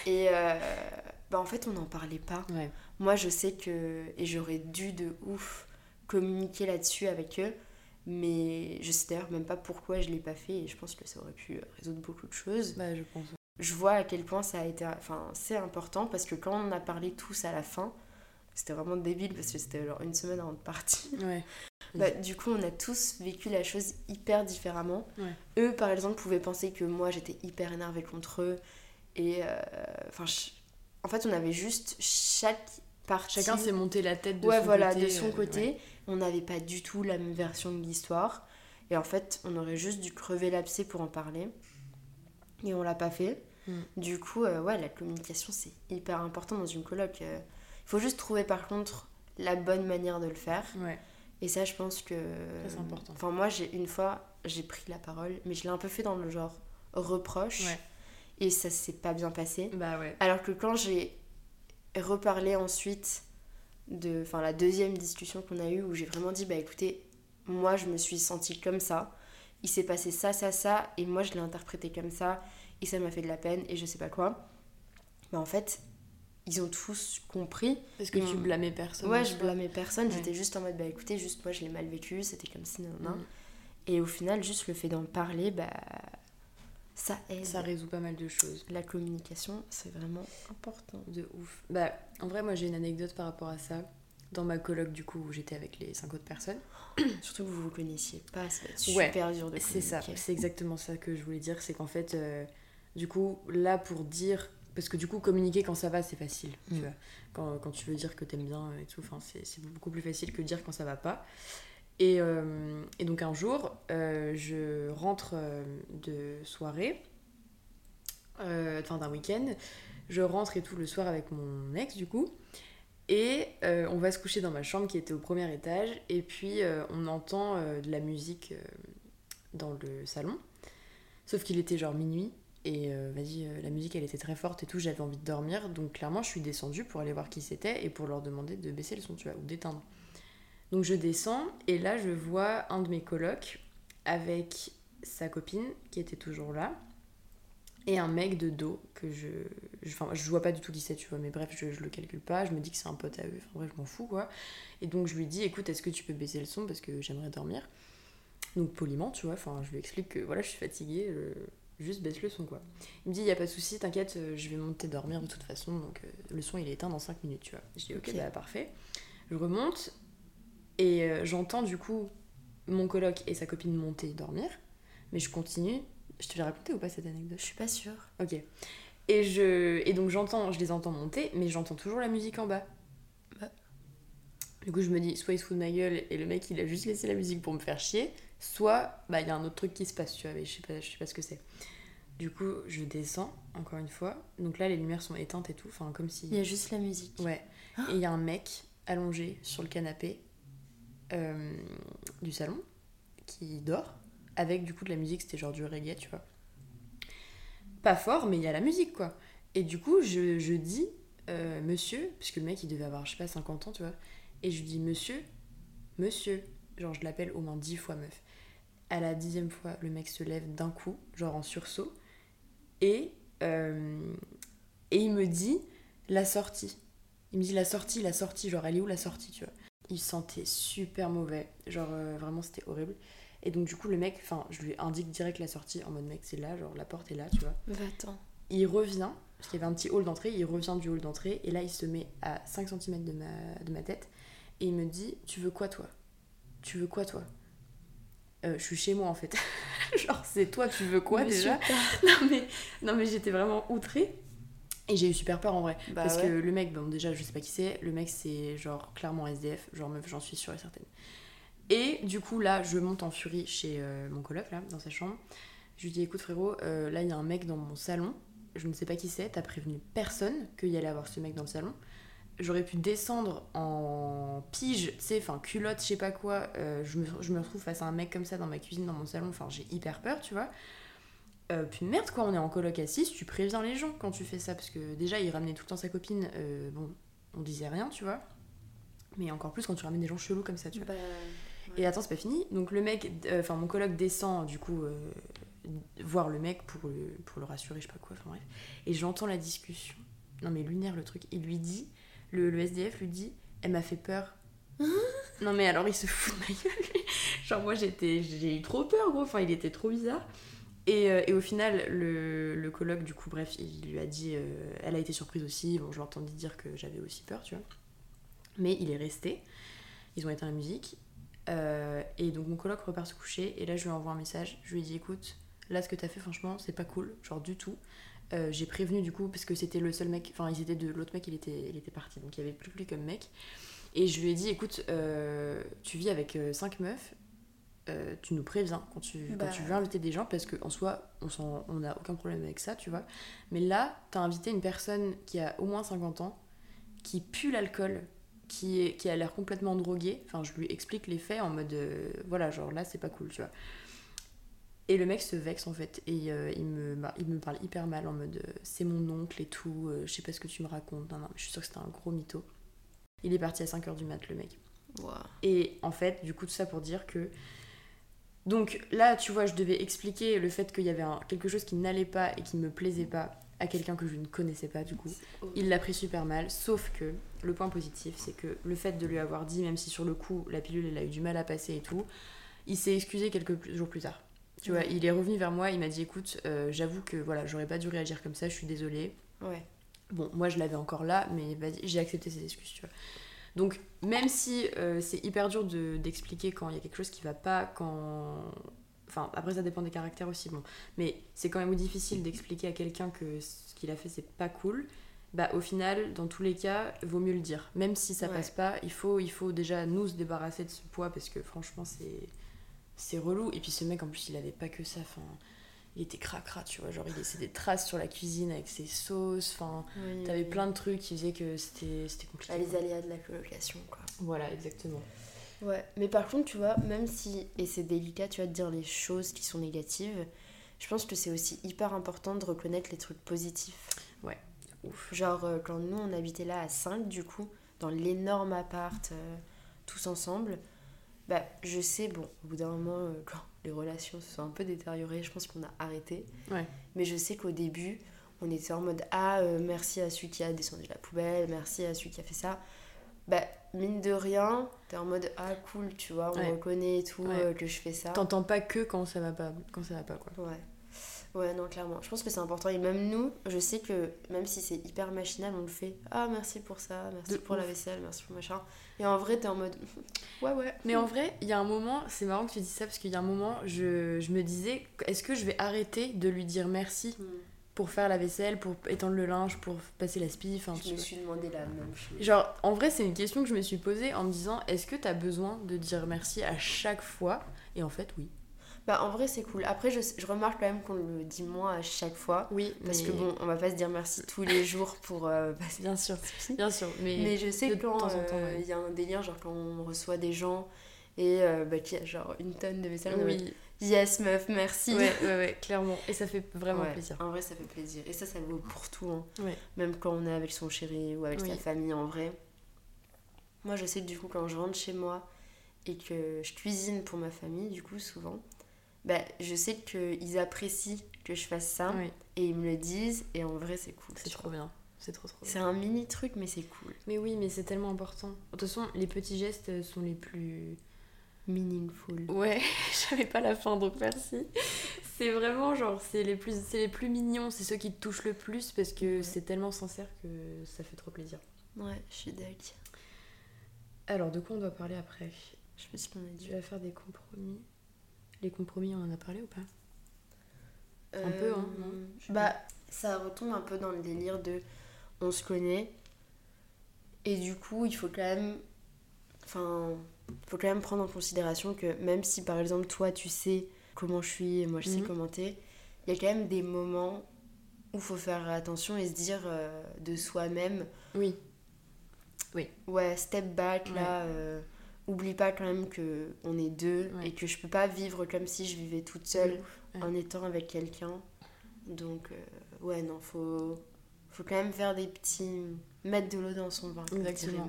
Et euh, bah en fait, on n'en parlait pas. Ouais. Moi, je sais que. Et j'aurais dû de ouf communiquer là-dessus avec eux. Mais je sais d'ailleurs même pas pourquoi je l'ai pas fait. Et je pense que ça aurait pu résoudre beaucoup de choses. Bah, je pense. Je vois à quel point ça a été. Enfin, c'est important parce que quand on a parlé tous à la fin, c'était vraiment débile parce que c'était genre une semaine avant de partir. Ouais. Bah, du coup, on a tous vécu la chose hyper différemment. Ouais. Eux, par exemple, pouvaient penser que moi, j'étais hyper énervée contre eux. Et euh, enfin, en fait, on avait juste chaque partie. Chacun s'est monté la tête de ouais, son voilà, côté. de son euh, côté. On n'avait pas du tout la même version de l'histoire. Et en fait, on aurait juste dû crever l'abcès pour en parler. Et on l'a pas fait. Mm. Du coup, euh, ouais, la communication, c'est hyper important dans une coloc. euh. Il faut juste trouver, par contre, la bonne manière de le faire. Ouais. Et ça, je pense que. c'est important. Enfin, moi, j'ai une fois, j'ai pris la parole, mais je l'ai un peu fait dans le genre reproche. Ouais. Et ça s'est pas bien passé. Bah ouais. Alors que quand j'ai reparlé ensuite de. Enfin, la deuxième discussion qu'on a eue, où j'ai vraiment dit, bah écoutez, moi, je me suis sentie comme ça. Il s'est passé ça, ça, ça, et moi, je l'ai interprété comme ça, et ça m'a fait de la peine, et je sais pas quoi. Bah en fait, ils ont tous compris. Parce que tu blâmais personne. Ouais, je blâmais personne, Ouais. j'étais juste en mode, bah écoutez, juste moi je l'ai mal vécu, c'était comme si, non, non. Mm. Et au final, juste le fait d'en parler, bah ça aide. Ça résout pas mal de choses. La communication, c'est vraiment important. De ouf. Bah, en vrai, moi j'ai une anecdote par rapport à ça. Dans ma coloc, du coup, où j'étais avec les cinq autres personnes. Surtout que vous vous connaissiez pas, ça va être Ouais, super dur de C'est ça, c'est exactement ça que je voulais dire. C'est qu'en fait, euh, du coup, là pour dire. Parce que du coup, communiquer quand ça va, c'est facile. Tu Mm. vois. Quand, quand tu veux dire que t'aimes bien et tout, c'est beaucoup plus facile que dire quand ça va pas. Et, euh, et donc un jour, euh, je rentre euh, de soirée, enfin d'un week-end. Je rentre et tout le soir avec mon ex, du coup. Et on va se coucher dans ma chambre qui était au premier étage. Et puis on entend de la musique dans le salon. Sauf qu'il était genre minuit. Et vas-y, la musique elle était très forte et tout. J'avais envie de dormir. Donc clairement, je suis descendue pour aller voir qui c'était et pour leur demander de baisser le son, tu vois, ou d'éteindre. Donc je descends et là je vois un de mes colocs avec sa copine qui était toujours là et un mec de dos que je. je- Enfin, je vois pas du tout qui c'est, tu vois, mais bref, je, je le calcule pas. Je me dis que c'est un pote à eux. Enfin, bref, je m'en fous, quoi. Et donc, je lui dis, écoute, est-ce que tu peux baisser le son parce que j'aimerais dormir? Donc, poliment, tu vois, enfin, je lui explique que voilà, je suis fatiguée, euh, juste baisse le son, quoi. Il me dit, y a pas de souci, t'inquiète, euh, je vais monter dormir de toute façon, donc euh, le son il est éteint dans 5 minutes, tu vois. Je dis, ok, Ok. bah parfait. Je remonte et euh, j'entends du coup mon coloc et sa copine monter dormir, mais je continue. Je te l'ai raconté ou pas cette anecdote? Je suis pas sûre. Ok. Et, je... et donc j'entends, je les entends monter, mais j'entends toujours la musique en bas. Bah. Du coup, je me dis, soit il se fout de ma gueule et le mec il a juste laissé la musique pour me faire chier, soit bah il y a un autre truc qui se passe, tu vois, mais je sais pas, je sais pas ce que c'est. Du coup, je descends, encore une fois. Donc là, les lumières sont éteintes et tout, enfin comme si. Il y a juste la musique. Ouais. Ah. Et il y a un mec allongé sur le canapé euh, du salon qui dort avec du coup de la musique, c'était genre du reggae, tu vois. Pas fort, mais il y a la musique quoi. Et du coup, je, je dis, euh, monsieur, puisque le mec il devait avoir, je sais pas, 50 ans, tu vois. Et je lui dis, monsieur, monsieur. Genre, je l'appelle au moins 10 fois meuf. À la dixième fois, le mec se lève d'un coup, genre en sursaut. Et, euh, et il me dit, la sortie. Il me dit la sortie, la sortie, genre elle est où la sortie, tu vois. Il sentait super mauvais, genre euh, vraiment c'était horrible. Et donc du coup le mec, enfin je lui indique direct la sortie en mode mec c'est là, genre la porte est là, tu vois. Attends. Il revient, parce qu'il y avait un petit hall d'entrée, il revient du hall d'entrée et là il se met à 5 cm de ma, de ma tête et il me dit tu veux quoi toi? Tu veux quoi toi? Je suis chez moi en fait. genre, c'est toi, tu veux quoi déjà? Non, mais, non, mais j'étais vraiment outrée. Et j'ai eu super peur en vrai. Bah parce que le mec, bon, déjà, je sais pas qui c'est. Le mec, c'est genre clairement SDF. Genre, meuf, j'en suis sûre et certaine. Et du coup, là, je monte en furie chez euh, mon coloc, là, dans sa chambre. Je lui dis écoute, frérot, euh, là, il y a un mec dans mon salon. Je ne sais pas qui c'est. T'as prévenu personne qu'il y allait avoir ce mec dans le salon. J'aurais pu descendre en pige, tu sais, enfin, culotte, je sais pas quoi. Euh, je, me, je me retrouve face à un mec comme ça dans ma cuisine, dans mon salon. Enfin, j'ai hyper peur, tu vois. Euh, puis merde, quoi, on est en coloc à 6, tu préviens les gens quand tu fais ça, parce que déjà, il ramenait tout le temps sa copine, euh, bon, on disait rien, tu vois. Mais encore plus quand tu ramènes des gens chelous comme ça, tu vois. Bah, Et attends, c'est pas fini. Donc le mec, euh, enfin mon coloc descend, du coup, voir le mec pour le, pour le rassurer, je sais pas quoi, enfin bref. Et j'entends la discussion. Non mais lunaire le truc. Il lui dit, le, le SDF lui dit, elle m'a fait peur. non mais alors il se fout de ma gueule. Genre moi j'étais, j'ai eu trop peur gros, enfin il était trop bizarre. Euh, et, au final, le, le colloque, du coup, bref, il lui a dit. Euh, elle a été surprise aussi. Bon, je l'ai entendu dire que j'avais aussi peur, tu vois. Mais il est resté. Ils ont éteint la musique. Euh, et donc, mon colloque repart se coucher. Et là, je lui envoie un message. Je lui dit écoute, là, ce que t'as fait, franchement, c'est pas cool. Genre, du tout. j'ai prévenu, du coup, parce que c'était le seul mec. Enfin, ils étaient de l'autre mec, il était, il était parti. Donc, il y avait plus que lui comme mec. Et je lui ai dit écoute, tu vis avec cinq meufs euh, tu nous préviens quand tu, quand tu bah. veux inviter des gens parce qu'en soi, on n'a aucun problème avec ça, tu vois. Mais là, tu as invité une personne qui a au moins 50 ans, qui pue l'alcool, qui, est, qui a l'air complètement droguée. Enfin, je lui explique les faits en mode euh, voilà, genre là, c'est pas cool, tu vois. Et le mec se vexe en fait, et euh, il, me, bah, il me parle hyper mal en mode c'est mon oncle et tout, je sais pas ce que tu me racontes. Non, non, je suis sûre que c'était un gros mytho. Il est parti à 5h du mat, le mec. Et en fait, du coup, tout ça pour dire que donc là, tu vois, je devais expliquer le fait qu'il y avait quelque chose qui n'allait pas et qui ne me plaisait pas à quelqu'un que je ne connaissais pas du coup. Il l'a pris super mal, sauf que le point positif, c'est que le fait de lui avoir dit, même si sur le coup la pilule elle a eu du mal à passer et tout, il s'est excusé quelques jours plus tard. Tu vois, il est revenu vers moi, il m'a dit écoute, euh, j'avoue que voilà, j'aurais pas dû réagir comme ça, je suis désolée. Ouais. Bon, moi je l'avais encore là, mais j'ai accepté ses excuses, tu vois. Donc, même si euh, c'est hyper dur d'expliquer quand il y a quelque chose qui va pas, quand. Enfin, après, ça dépend des caractères aussi, bon. Mais c'est quand même difficile d'expliquer à quelqu'un que ce qu'il a fait, c'est pas cool. Bah, au final, dans tous les cas, vaut mieux le dire. Même si ça passe pas, il faut, il faut déjà nous se débarrasser de ce poids parce que franchement, c'est c'est relou. Et puis ce mec, en plus, il avait pas que ça. Enfin, il était cracra, tu vois. Genre, il laissait des traces sur la cuisine avec ses sauces. Enfin, t'avais plein de trucs qui faisaient que c'était compliqué. Ah, les aléas de la colocation, quoi. Voilà, exactement. Ouais, mais par contre, tu vois, même si, et c'est délicat, tu vois, de dire les choses qui sont négatives, je pense que c'est aussi hyper important de reconnaître les trucs positifs. Ouais, ouf. Genre, euh, quand nous, on habitait là à 5, du coup, dans l'énorme appart, euh, tous ensemble, bah, je sais, bon, au bout d'un moment, euh, quand les relations se sont un peu détériorées, je pense qu'on a arrêté. Ouais. Mais je sais qu'au début, on était en mode Ah, euh, merci à celui qui a descendu la poubelle, merci à celui qui a fait ça. Bah, mine de rien, t'es en mode Ah, cool, tu vois, on reconnaît et tout euh, que je fais ça. T'entends pas que quand ça va pas, quand ça va pas, quoi. Ouais. Ouais, non, clairement. Je pense que c'est important. Et même nous, je sais que même si c'est hyper machinal, on le fait. Ah, merci pour ça, merci pour la vaisselle, merci pour machin. Et en vrai, t'es en mode. ouais, ouais. Mais en vrai, il y a un moment, c'est marrant que tu dis ça parce qu'il y a un moment, je, je me disais, est-ce que je vais arrêter de lui dire merci hmm. pour faire la vaisselle, pour étendre le linge, pour passer la spie enfin, Je me suis demandé la même chose. Genre, en vrai, c'est une question que je me suis posée en me disant, est-ce que t'as besoin de dire merci à chaque fois? Et en fait, oui. Bah, en vrai, c'est cool. Après, je, je remarque quand même qu'on le dit moins à chaque fois. Oui. Parce que bon, on va pas se dire merci tous les jours pour. Euh, bien sûr, bien sûr. Mais, mais je sais que quand euh, il y a un délire, genre quand on reçoit des gens et euh, bah, qu'il y a genre une tonne de vaisselle, oui. yes, meuf, merci. Ouais, ouais, ouais, clairement. Et ça fait vraiment plaisir. En vrai, ça fait plaisir. Et ça, ça vaut pour tout. Hein. Même quand on est avec son chéri ou avec sa famille, en vrai. Moi, je sais que du coup, quand je rentre chez moi et que je cuisine pour ma famille, du coup, souvent bah, je sais qu'ils apprécient que je fasse ça et ils me le disent et en vrai c'est cool. C'est trop bien. C'est trop trop C'est un mini truc mais c'est cool. Mais oui, mais c'est tellement important. De toute façon, les petits gestes sont les plus meaningful. Ouais, j'avais pas la fin donc merci. C'est vraiment genre c'est les plus c'est les plus mignons, c'est ceux qui te touchent le plus parce que c'est tellement sincère que ça fait trop plaisir. Ouais, je suis d'accord. Alors de quoi on doit parler après? Je ce qu'on a vas faire des compromis. Les compromis, on en a parlé ou pas Un peu, hein non Bah, ça retombe un peu dans le délire de on se connaît. Et du coup, il faut quand même. Enfin, faut quand même prendre en considération que même si par exemple toi tu sais comment je suis et moi je sais Mhm. comment t'es, il y a quand même des moments où il faut faire attention et se dire euh, de soi-même, Oui. ouais, step back Ouais. là, euh, oublie pas quand même que on est deux Ouais. et que je peux pas vivre comme si je vivais toute seule Ouais. en étant avec quelqu'un. Donc, euh, ouais, non, faut, faut quand même faire des petits. mettre de l'eau dans son vin. Exactement.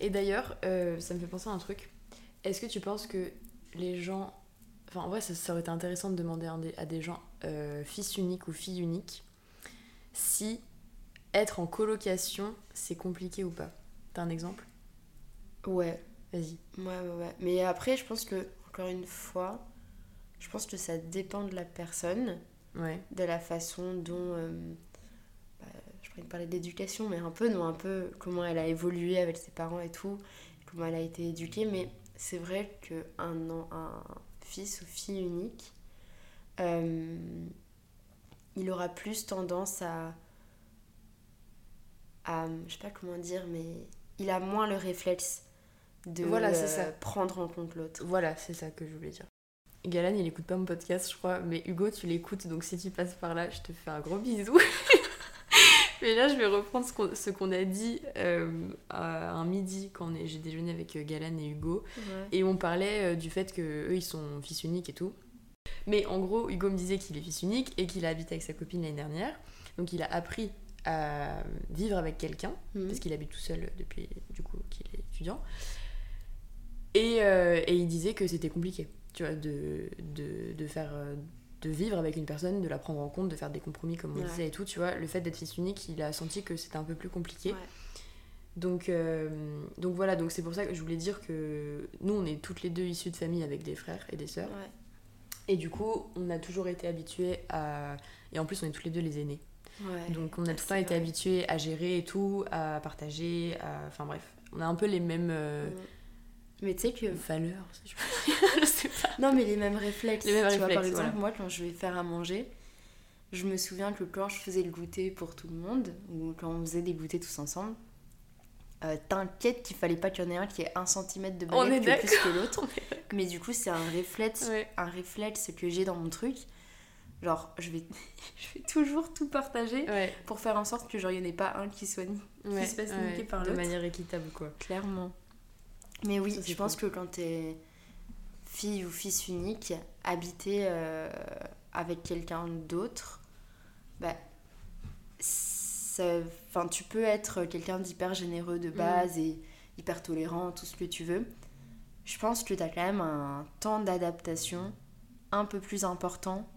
Et d'ailleurs, euh, ça me fait penser à un truc. Est-ce que tu penses que les gens. Enfin, en vrai, ça, ça aurait été intéressant de demander à des, à des gens, euh, fils uniques ou filles uniques, si être en colocation, c'est compliqué ou pas? T'as un exemple? Ouais, Vas-y. ouais, ouais, ouais. Mais après, je pense que, encore une fois, je pense que ça dépend de la personne, Ouais. de la façon dont. euh, bah, je pourrais parler d'éducation, mais un peu, non, un peu comment elle a évolué avec ses parents et tout, comment elle a été éduquée. Mais c'est vrai qu'un un fils ou fille unique, euh, il aura plus tendance à, à. Je sais pas comment dire, mais il a moins le réflexe de Voilà, c'est euh, ça. prendre en compte l'autre. Voilà, c'est ça que je voulais dire. Galan, il écoute pas mon podcast, je crois, mais Hugo, tu l'écoutes, donc si tu passes par là, je te fais un gros bisou. mais là, je vais reprendre ce qu'on, a dit euh, à un midi quand j'ai déjeuné avec euh, Galan et Hugo. Et on parlait du fait que eux ils sont fils uniques et tout. Mais en gros, Hugo me disait qu'il est fils unique et qu'il a habité avec sa copine l'année dernière. Donc il a appris à vivre avec quelqu'un Mhm. parce qu'il habite tout seul depuis du coup qu'il est étudiant. Et, euh, et il disait que c'était compliqué, tu vois, de, de, de faire euh, de vivre avec une personne, de la prendre en compte, de faire des compromis comme on Ouais. disait et tout, tu vois. Le fait d'être fils unique, il a senti que c'était un peu plus compliqué. Ouais. Donc, euh, donc voilà, donc c'est pour ça que je voulais dire que nous, on est toutes les deux issues de familles avec des frères et des sœurs. Ouais. Et du coup, on a toujours été habitués à... Et en plus, on est toutes les deux les aînés. Ouais. Donc on a tout le temps été habitués à gérer et tout, à partager, à... Enfin bref, on a un peu les mêmes euh. Mais tu sais que. valeurs, si je je sais pas. Non, mais les mêmes réflexes. Les mêmes tu vois, par réflexes, exemple, voilà. moi, quand je vais faire à manger, je me souviens que quand je faisais le goûter pour tout le monde, ou quand on faisait des goûters tous ensemble, euh, t'inquiète qu'il fallait pas qu'il y en ait un qui ait un centimètre de baguette que plus que l'autre. Mais du coup, c'est un réflexe, Ouais. un réflexe que j'ai dans mon truc. Genre, je vais, je vais toujours tout partager Ouais, pour faire en sorte que genre, il n'y en ait pas un qui soit ni ouais, se fasse niquer par De l'autre. manière équitable, quoi. Clairement. Mais oui, Ça, je pense que quand t'es fille ou fils unique, habiter euh, avec quelqu'un d'autre, bah, ça- enfin, tu peux être quelqu'un d'hyper généreux de base et hyper tolérant, tout ce que tu veux. Je pense que t'as quand même un temps d'adaptation un peu plus important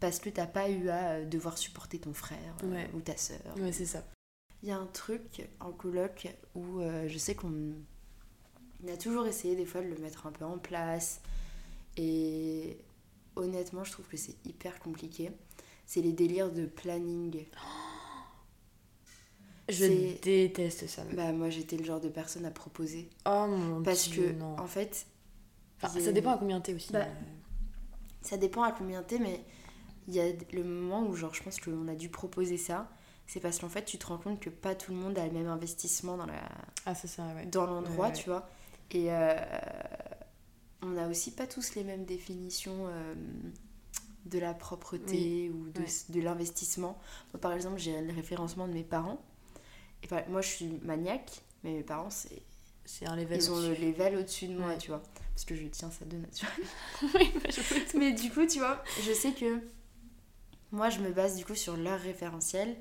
parce que t'as pas eu à euh, devoir supporter ton frère euh, ou ta sœur. Ouais, c'est ça. Il y a un truc en coloc où euh, je sais qu'on on a toujours essayé des fois de le mettre un peu en place. Et honnêtement, je trouve que c'est hyper compliqué. C'est les délires de planning. Je déteste ça. Bah moi j'étais le genre de personne à proposer. Oh mon Parce dieu, que non. en fait, Enfin, ça dépend à combien t'es aussi. Bah, mais- ça dépend à combien t'es, mais il y a le moment où genre je pense qu'on a dû proposer ça. C'est parce qu'en fait tu te rends compte que pas tout le monde a le même investissement dans la, Ah, c'est ça, ouais. dans l'endroit, Ouais, ouais. tu vois. Et euh, on n'a aussi pas tous les mêmes définitions euh, de la propreté ou de, Ouais. de l'investissement. Moi, par exemple, j'ai le référencement de mes parents. Et par- moi, je suis maniaque, mais mes parents, c'est, C'est un level ils ont le level au-dessus de moi, Ouais. tu vois. Parce que je tiens ça de nature. Oui, bah, je. Mais du coup, tu vois, je sais que moi, je me base du coup sur leur référentiel.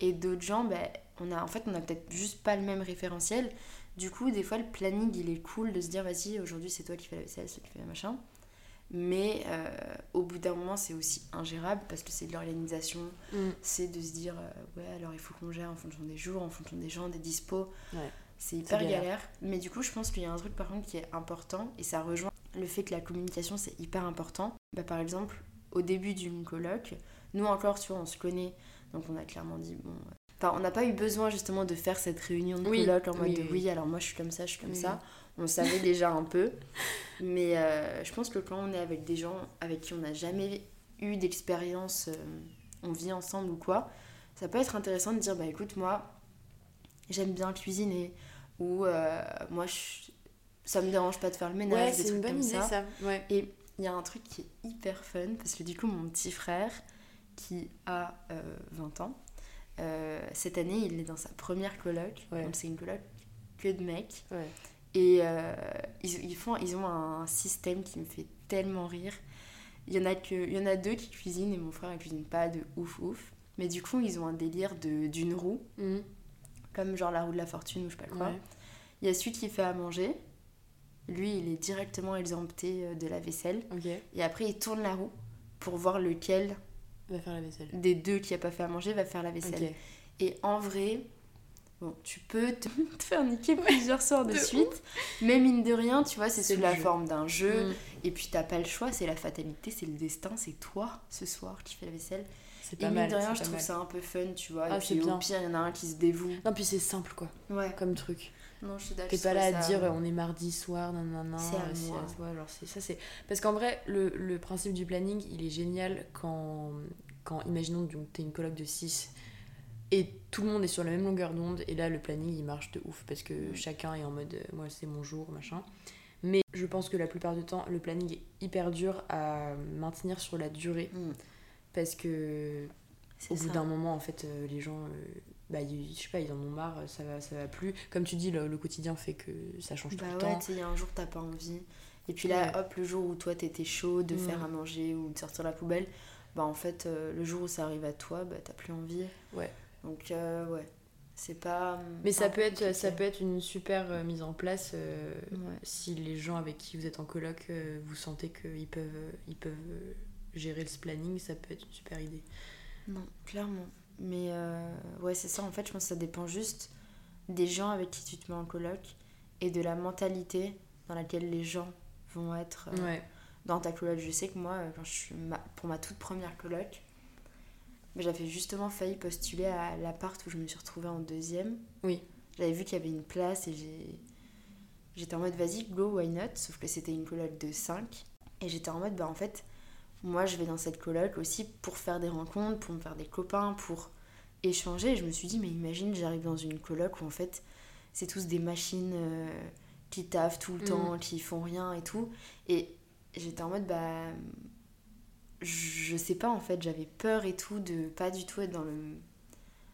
Et d'autres gens, ben, on a, en fait, on a peut-être juste pas le même référentiel. Du coup, des fois, le planning, il est cool de se dire, vas-y, aujourd'hui, c'est toi qui fais la vaisselle, c'est toi qui fais le machin. Mais euh, au bout d'un moment, c'est aussi ingérable parce que c'est de l'organisation. Mm. C'est de se dire, euh, ouais, alors il faut qu'on gère en fonction des jours, en fonction des gens, des dispos. Ouais. C'est hyper galère. galère. Mais du coup, je pense qu'il y a un truc par contre qui est important et ça rejoint le fait que la communication c'est hyper important. Bah, par exemple, au début d'une coloc, nous encore, tu vois, on se connaît, donc on a clairement dit, bon. Enfin, on n'a pas eu besoin justement de faire cette réunion de Oui, coloc en mode oui, de, oui. oui, alors moi je suis comme ça, je suis comme Oui. ça. on savait déjà un peu. Mais euh, je pense que quand on est avec des gens avec qui on n'a jamais eu d'expérience, euh, on vit ensemble ou quoi, ça peut être intéressant de dire bah écoute, moi, j'aime bien cuisiner. Ou euh, moi, je, ça me dérange pas de faire le ménage. Ouais, une bonne idée ça. Ouais. Et il y a un truc qui est hyper fun parce que du coup, mon petit frère, qui a 20 ans, cette année, il est dans sa première coloc. Donc, c'est une coloc que de mecs. Ouais. Et euh, ils, ils, font, ils ont un système qui me fait tellement rire. Il y, en a que, il y en a deux qui cuisinent et mon frère ne cuisine pas de ouf ouf. Mais du coup, ils ont un délire d'une roue, mhm. comme genre la roue de la fortune ou je sais pas quoi. Il y a celui qui fait à manger. Lui, il est directement exempté euh, de la vaisselle. Et après, il tourne la roue pour voir lequel va faire la vaisselle. des deux qui a pas fait à manger va faire la vaisselle. Et en vrai, Bon, tu peux te, faire niquer plusieurs soirs de, suite, mais mine de rien, tu vois, c'est sous la forme d'un jeu, mm. et puis t'as pas le choix, c'est la fatalité, c'est le destin, c'est toi ce soir qui fais la vaisselle. Et mine de rien, je trouve ça un peu fun, tu vois, ah, et puis au pire, il y en a un qui se dévoue. Non, puis c'est simple, quoi, ouais. comme truc. Non, je suis d'accord. T'es pas là à dire on est mardi soir, non, non, non. C'est à moi. alors ça, c'est... Parce qu'en vrai, le, le, principe du planning, il est génial quand, quand imaginons, que t'es une colloque de 6 et tout le monde est sur la même longueur d'onde et là le planning il marche de ouf parce que chacun est en mode euh, moi c'est mon jour machin mais je pense que la plupart du temps le planning est hyper dur à maintenir sur la durée mm. parce que au bout d'un moment en fait euh, les gens euh, bah je sais pas ils en ont marre ça va ça va plus. Comme tu dis le, quotidien fait que ça change bah tout le temps ouais, il y a un jour t'as pas envie. Et puis là hop le jour où toi t'étais chaud de faire à manger ou de sortir la poubelle bah en fait le jour où ça arrive à toi bah t'as plus envie. Ouais. Donc, euh, ouais, c'est pas. Mais ça peut, être, ça peut être une super euh, mise en place euh, si les gens avec qui vous êtes en coloc, vous sentez qu'ils peuvent, ils peuvent gérer ce planning, ça peut être une super idée. Non, clairement. Mais ouais, c'est ça, en fait, je pense que ça dépend juste des gens avec qui tu te mets en coloc et de la mentalité dans laquelle les gens vont être dans ta coloc. Je sais que moi, quand je suis pour ma toute première coloc, j'avais justement failli postuler à l'appart où je me suis retrouvée en deuxième. Oui. J'avais vu qu'il y avait une place et j'ai... J'étais en mode vas-y, go, why not? Sauf que c'était une coloc de 5. Et j'étais en mode bah en fait, moi je vais dans cette coloc aussi pour faire des rencontres, pour me faire des copains, pour échanger. Et je me suis dit mais imagine, j'arrive dans une coloc où en fait c'est tous des machines euh, qui taffent tout le mm. temps, qui font rien et tout. Et j'étais en mode bah je sais pas en fait, j'avais peur et tout de pas du tout être dans le,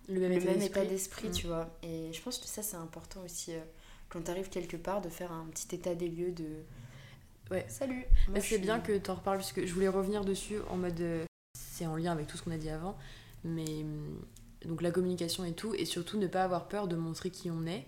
le même, état d'esprit, tu vois. Et je pense que ça c'est important aussi euh, quand t'arrives quelque part de faire un petit état des lieux de. Ouais. Salut. C'est bien que t'en reparles parce que je voulais revenir dessus en mode. Euh, c'est en lien avec tout ce qu'on a dit avant, mais hum, donc la communication et tout, et surtout ne pas avoir peur de montrer qui on est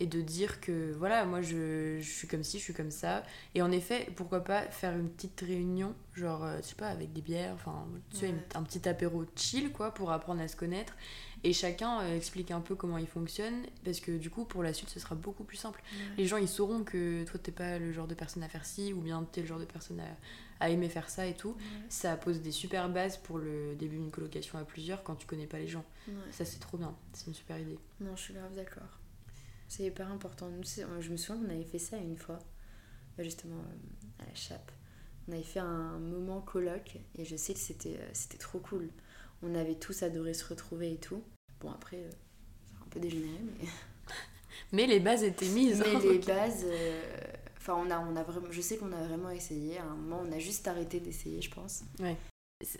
et de dire que voilà, moi je, je, suis comme ci, je suis comme ça. Et en effet, pourquoi pas faire une petite réunion, genre, euh, je sais pas, avec des bières, enfin, tu sais, un petit apéro chill, quoi, pour apprendre à se connaître. Et chacun euh, explique un peu comment il fonctionne, parce que du coup, pour la suite, ce sera beaucoup plus simple. Les gens, ils sauront que toi, t'es pas le genre de personne à faire ci, ou bien t'es le genre de personne à, à aimer faire ça et tout. Ça pose des super bases pour le début d'une colocation à plusieurs quand tu connais pas les gens. Ça, c'est trop bien. C'est une super idée. Non, je suis grave d'accord. C'est hyper important. je me souviens qu'on avait fait ça une fois, bah, justement euh, à la chape. On avait fait un moment colloque et je sais que c'était, euh, c'était trop cool. On avait tous adoré se retrouver et tout. Bon, après, euh, ça a un peu dégénéré, mais. mais les bases étaient mises. Mais les bases. Enfin, on a, on a vraiment, je sais qu'on a vraiment essayé. À un moment, on a juste arrêté d'essayer, je pense. Ouais.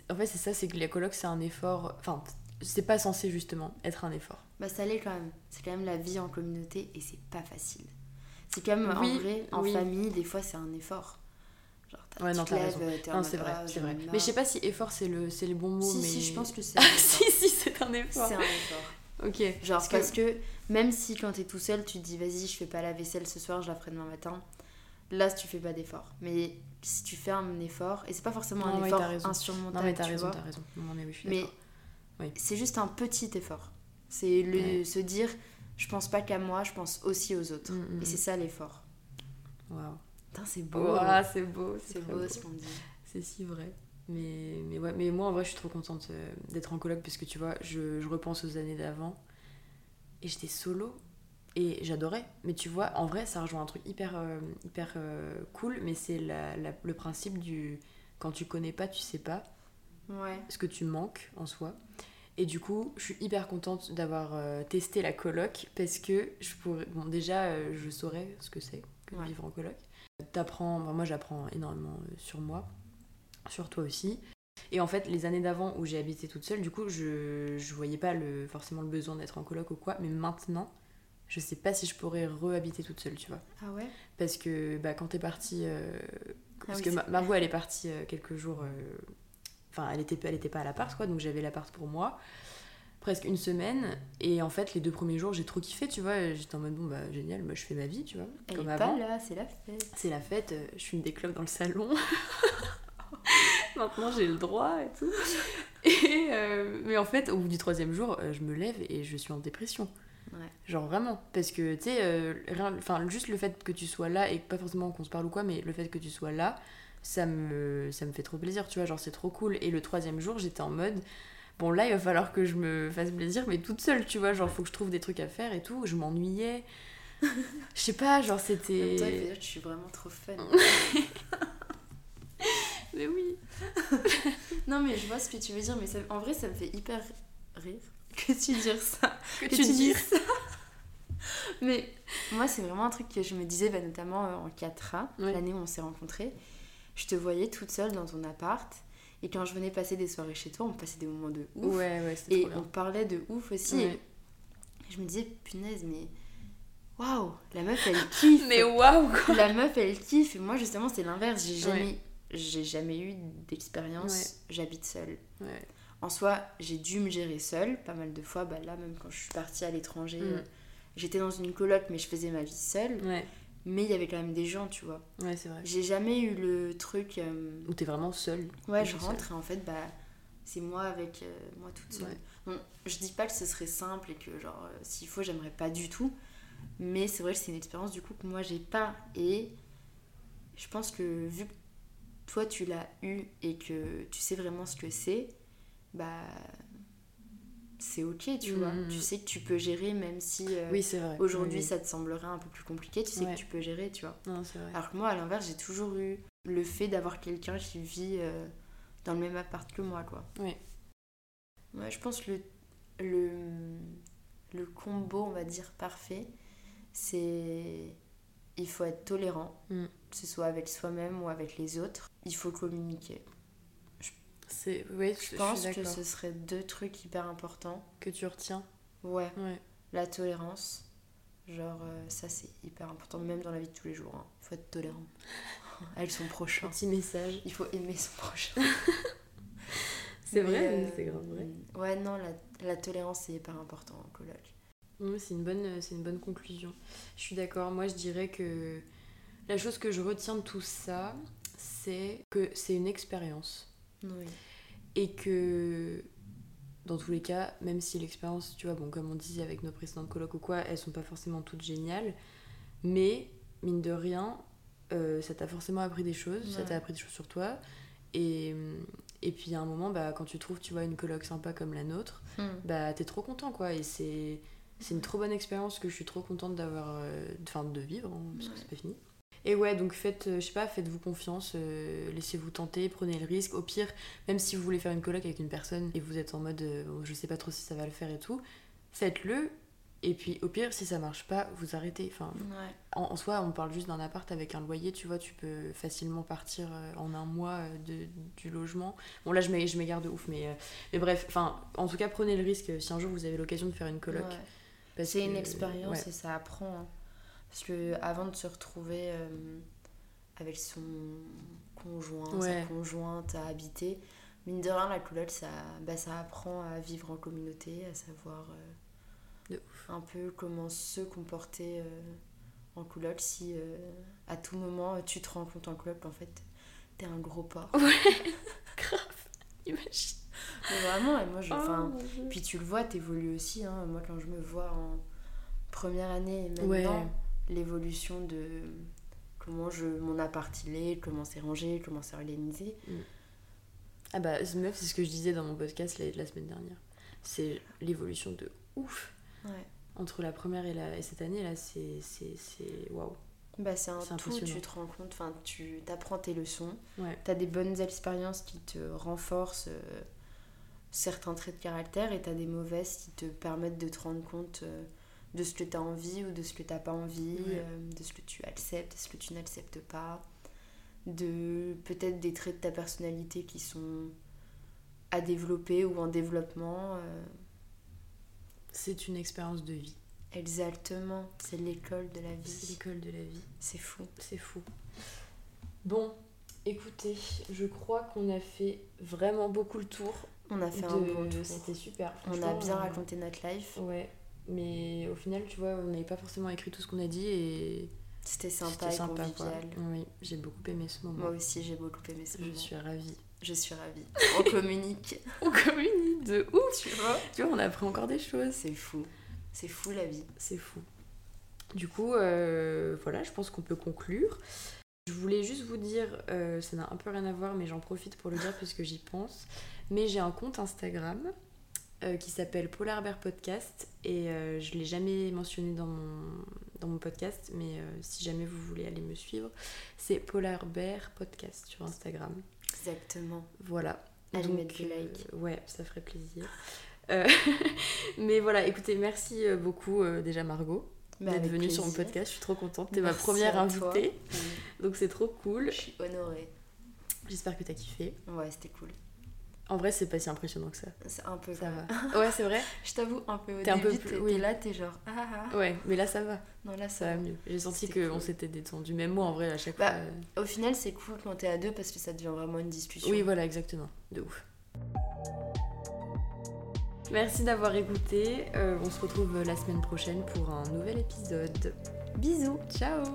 En fait, c'est ça, c'est que les colloques, c'est un effort. Enfin, c'est pas censé justement être un effort. Bah ça l'est quand même. C'est quand même la vie en communauté et c'est pas facile. C'est comme en vrai, en famille, des fois c'est un effort. Genre, ouais, non, t'as raison. Non, c'est vrai, ah, c'est vrai. Mais je sais pas si effort c'est le, c'est le bon mot. Si, mais... si, je pense que c'est. Ah, si, si, c'est un effort. C'est un effort. ok. Genre, parce, que... même si quand t'es tout seul, tu te dis vas-y, je fais pas la vaisselle ce soir, je la ferai demain matin. Là, tu fais pas d'effort. Mais si tu fais un effort, et c'est pas forcément un effort insurmontable. Non, mais t'as raison, t'as raison. Non, mais oui, je suis mais c'est juste un petit effort. C'est le se dire, je pense pas qu'à moi, je pense aussi aux autres. Mm, mm, Et c'est mm. ça l'effort. Waouh. C'est beau. c'est beau. C'est beau, ce qu'on dit. C'est si vrai. Mais, mais, ouais, mais moi, en vrai, je suis trop contente euh, d'être en coloc parce que tu vois, je, je repense aux années d'avant et j'étais solo. Et j'adorais. Mais tu vois, en vrai, ça rejoint un truc hyper, euh, hyper euh, cool, mais c'est la, la- le principe du quand tu connais pas, tu sais pas Ouais. ce que tu manques en soi. Et du coup, je suis hyper contente d'avoir euh, testé la coloc parce que je pourrais. Bon, déjà, je saurais ce que c'est que Ouais. vivre en coloc. T'apprends. enfin, moi, j'apprends énormément euh, sur moi, sur toi aussi. Et en fait, les années d'avant où j'ai habité toute seule, du coup, je, je voyais pas le, forcément le besoin d'être en coloc ou quoi. Mais maintenant, je sais pas si je pourrais re-habiter toute seule, tu vois. Ah ouais? Parce que bah, quand t'es partie. euh, parce oui, que c'est Ma- vrai. Margot, elle est partie euh, quelques jours. euh, Enfin, elle était, elle était pas à l'appart, quoi. Donc j'avais l'appart pour moi. Presque une semaine. Et en fait, les deux premiers jours, j'ai trop kiffé, tu vois. J'étais en mode, bon, bah génial, moi je fais ma vie, tu vois. Elle comme est avant. pas là, c'est la fête. C'est la fête, euh, je fume des clopes dans le salon. Maintenant, j'ai le droit et tout. Et, euh, mais en fait, au bout du troisième jour, euh, je me lève et je suis en dépression. Ouais. Genre vraiment. Parce que, tu sais, euh, rien- enfin, juste le fait que tu sois là, et pas forcément qu'on se parle ou quoi, mais le fait que tu sois là, ça me, ça me fait trop plaisir, tu vois. Genre, c'est trop cool. Et le troisième jour, j'étais en mode. Bon, là, il va falloir que je me fasse plaisir, mais toute seule, tu vois. Genre, faut que je trouve des trucs à faire et tout. Je m'ennuyais. Je sais pas, genre, c'était. dire que je suis vraiment trop fun. Mais oui. non, mais je vois ce que tu veux dire, mais ça- en vrai, ça me fait hyper rire que tu dises ça. Que que tu dis. ça. mais moi, c'est vraiment un truc que je me disais, bah, notamment euh, en 4A, Ouais. l'année où on s'est rencontrés. Je te voyais toute seule dans ton appart. Et quand je venais passer des soirées chez toi, on passait des moments de ouf. Ouais, ouais, c'était et trop on parlait de ouf aussi. Ouais. Et je me disais, punaise, mais waouh, la meuf, elle kiffe. Mais waouh, quoi. la meuf elle kiffe et moi justement c'est l'inverse j'ai jamais j'ai jamais eu d'expérience j'habite seule en soi j'ai dû me gérer seule pas mal de fois bah là même quand je suis partie à l'étranger Mm. euh, j'étais dans une coloc mais je faisais ma vie seule mais il y avait quand même des gens tu vois ouais, c'est vrai. j'ai jamais eu le truc euh, Où t'es vraiment seule. ouais je rentre et en fait bah c'est moi avec euh, moi toute seule Ouais. Bon, je dis pas que ce seule simple et que genre euh, s'il faut j'aimerais pas du tout mais c'est vrai que c'est une expérience du coup que moi j'ai pas et je pense que vu que toi tu l'as eu et que tu sais vraiment ce que c'est bah c'est ok tu vois Mhm. tu sais que tu peux gérer même si euh, Oui, aujourd'hui Oui, oui. ça te semblerait un peu plus compliqué tu sais Ouais. que tu peux gérer tu vois Non, c'est vrai. alors que moi à l'inverse j'ai toujours eu le fait d'avoir quelqu'un qui vit euh, dans le même appart que moi quoi Oui. Ouais, je pense que le, le, le combo, on va dire, parfait, c'est. Il faut être tolérant, Mm. que ce soit avec soi-même ou avec les autres. Il faut communiquer. C'est... Oui, Je je, pense que ce serait deux trucs hyper importants. Que tu retiens. Ouais, Ouais. la tolérance. Genre, euh, ça c'est hyper important, même dans la vie de tous les jours. hein. Il faut être tolérant avec son prochain. Petit message. Il faut aimer son prochain. C'est vrai, euh, c'est grave vrai. Ouais, non, la, la tolérance c'est hyper important en coloc. C'est une bonne, c'est une bonne conclusion. Je suis d'accord. Moi, je dirais que la chose que je retiens de tout ça, c'est que c'est une expérience Oui. et que dans tous les cas, même si l'expérience, tu vois, bon, comme on disait avec nos précédentes colocs ou quoi, elles sont pas forcément toutes géniales, mais mine de rien, euh, ça t'a forcément appris des choses, ça t'a appris des choses sur toi. Et, et puis à un moment, bah, quand tu trouves, tu vois, une coloc sympa comme la nôtre, Hmm. bah t'es trop content quoi et c'est c'est une trop bonne expérience que je suis trop contente d'avoir euh, enfin de vivre hein, parce que Ouais. c'est pas fini et ouais donc faites euh, je sais pas faites-vous confiance euh, laissez-vous tenter prenez le risque au pire même si vous voulez faire une coloc avec une personne et vous êtes en mode euh, bon, je sais pas trop si ça va le faire et tout faites-le et puis au pire si ça marche pas vous arrêtez enfin Ouais. en, en soi, on parle juste d'un appart avec un loyer, tu vois, tu peux facilement partir euh, en un mois de, du logement. Bon, là, je m'é- je m'égare de ouf, mais, mais bref, enfin, en tout cas, prenez le risque si un jour vous avez l'occasion de faire une coloc. Ouais. C'est une expérience ouais. et ça apprend. hein. Parce que avant de se retrouver euh, avec son conjoint, Ouais. sa conjointe à habiter, mine de rien, la coloc, ça, bah, ça apprend à vivre en communauté, à savoir euh, un peu comment se comporter euh, en coloc si à tout moment tu te rends compte en coloc qu'en fait t'es un gros porc. Imagine. Mais vraiment, et moi je. enfin, Oh. Puis tu le vois, t'évolues aussi. Hein. Moi, quand je me vois en première année et maintenant, Ouais. L'évolution de comment je, mon appart il est, comment c'est rangé, comment c'est organisé. Ah bah, ce- meuf, c'est ce que je disais dans mon podcast la, la semaine dernière. C'est l'évolution de ouf. Ouais. entre la première et, la, et cette année, là, c'est waouh. Bah, c'est un tout, tu te rends compte, enfin, tu apprends tes leçons, ouais. tu as des bonnes expériences qui te renforcent euh, certains traits de caractère et tu as des mauvaises qui te permettent de te rendre compte euh, de ce que tu as envie ou de ce que tu n'as pas envie, euh, de ce que tu acceptes, de ce que tu n'acceptes pas, de peut-être des traits de ta personnalité qui sont à développer ou en développement. C'est une expérience de vie. Exactement, c'est l'école de la vie. C'est l'école de la vie. C'est fou. C'est fou. Bon, écoutez, je crois qu'on a fait vraiment beaucoup le tour. On a fait un bon tour. C'était super. On a bien raconté notre life. Ouais, mais au final, tu vois, on n'avait pas forcément écrit tout ce qu'on a dit et. C'était sympa et sympa, convivial. Oui, j'ai beaucoup aimé ce moment. Moi aussi, j'ai beaucoup aimé ce moment. Je suis ravie. Je suis ravie. On communique. on communique de ouf, tu vois. Tu vois, on apprend encore des choses. C'est fou. C'est fou la vie. C'est fou. Du coup, euh, voilà, je pense qu'on peut conclure. Je voulais juste vous dire, euh, ça n'a un peu rien à voir, mais j'en profite pour le dire puisque j'y pense. Mais j'ai un compte Instagram euh, qui s'appelle Polar Bear Podcast et je ne l'ai jamais mentionné dans mon, dans mon podcast, mais si jamais vous voulez aller me suivre, c'est Polar Bear Podcast sur Instagram. Exactement. Voilà. Allez mettre du like. ouais, ça ferait plaisir. Euh, mais voilà, écoutez, merci euh, beaucoup euh, déjà Margot bah, d'être venue sur mon podcast. Je suis trop contente. T'es ma première invitée. Donc c'est trop cool. Je suis honorée. J'espère que t'as kiffé. Ouais, c'était cool. En vrai, c'est pas si impressionnant que ça. C'est un peu ça va. Ouais, c'est vrai. Je t'avoue, un peu au début, un peu plus... oui. là, t'es genre. Ah, ah, ah. Ouais, mais là, ça va. Non, là, ça, va mieux. J'ai senti qu'on s'était détendu. Même moi, en vrai, à chaque bah, fois. Au final, c'est cool quand t'es à deux parce que ça devient vraiment une discussion. Oui, voilà, exactement. De ouf. Merci d'avoir écouté. Euh, on se retrouve la semaine prochaine pour un nouvel épisode. Bisous. Ciao.